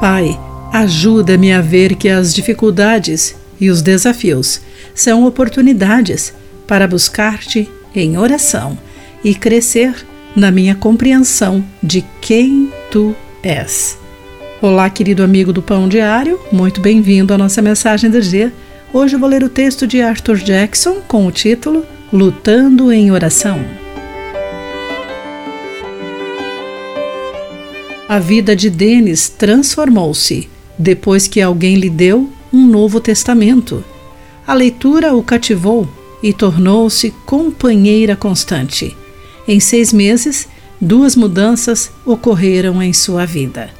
Pai, ajuda-me a ver que as dificuldades e os desafios são oportunidades para buscar-te em oração e crescer na minha compreensão de quem tu és. Olá, querido amigo do Pão Diário, muito bem-vindo à nossa mensagem do dia. Hoje vou ler o texto de Arthur Jackson com o título Lutando em Oração. A vida de Denis transformou-se depois que alguém lhe deu um Novo Testamento. A leitura o cativou e tornou-se companheira constante. Em seis meses, duas mudanças ocorreram em sua vida.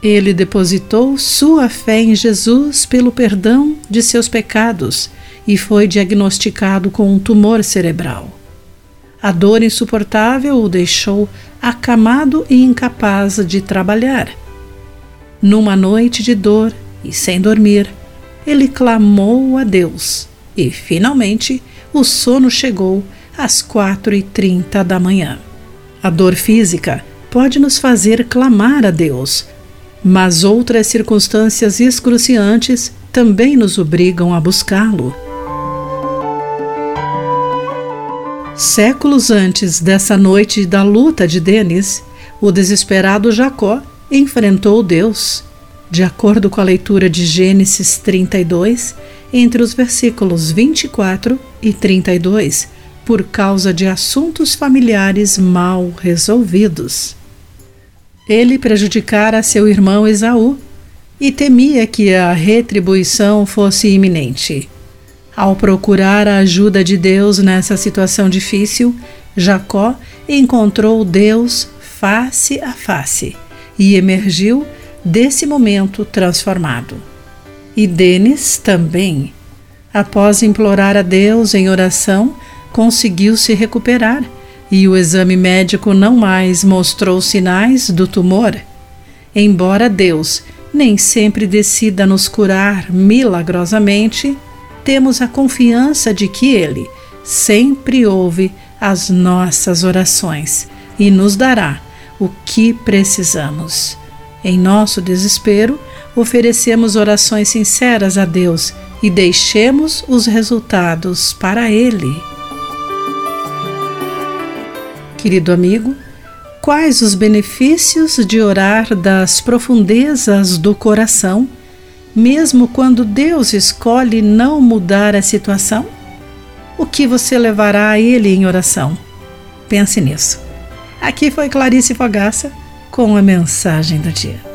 Ele depositou sua fé em Jesus pelo perdão de seus pecados e foi diagnosticado com um tumor cerebral. A dor insuportável o deixou acamado e incapaz de trabalhar. Numa noite de dor e sem dormir, ele clamou a Deus e, finalmente, o sono chegou às quatro e trinta da manhã. A dor física pode nos fazer clamar a Deus, mas outras circunstâncias excruciantes também nos obrigam a buscá-lo. Séculos antes dessa noite da luta de Denis, o desesperado Jacó enfrentou Deus. De acordo com a leitura de Gênesis 32, entre os versículos 24 e 32, por causa de assuntos familiares mal resolvidos. Ele prejudicara seu irmão Esaú e temia que a retribuição fosse iminente. Ao procurar a ajuda de Deus nessa situação difícil, Jacó encontrou Deus face a face e emergiu desse momento transformado. E Denis também. Após implorar a Deus em oração, conseguiu se recuperar e o exame médico não mais mostrou sinais do tumor. Embora Deus nem sempre decida nos curar milagrosamente, temos a confiança de que Ele sempre ouve as nossas orações e nos dará o que precisamos. Em nosso desespero, oferecemos orações sinceras a Deus e deixemos os resultados para Ele. Querido amigo, quais os benefícios de orar das profundezas do coração? Mesmo quando Deus escolhe não mudar a situação? O que você levará a Ele em oração? Pense nisso. Aqui foi Clarice Fogaça com a mensagem do dia.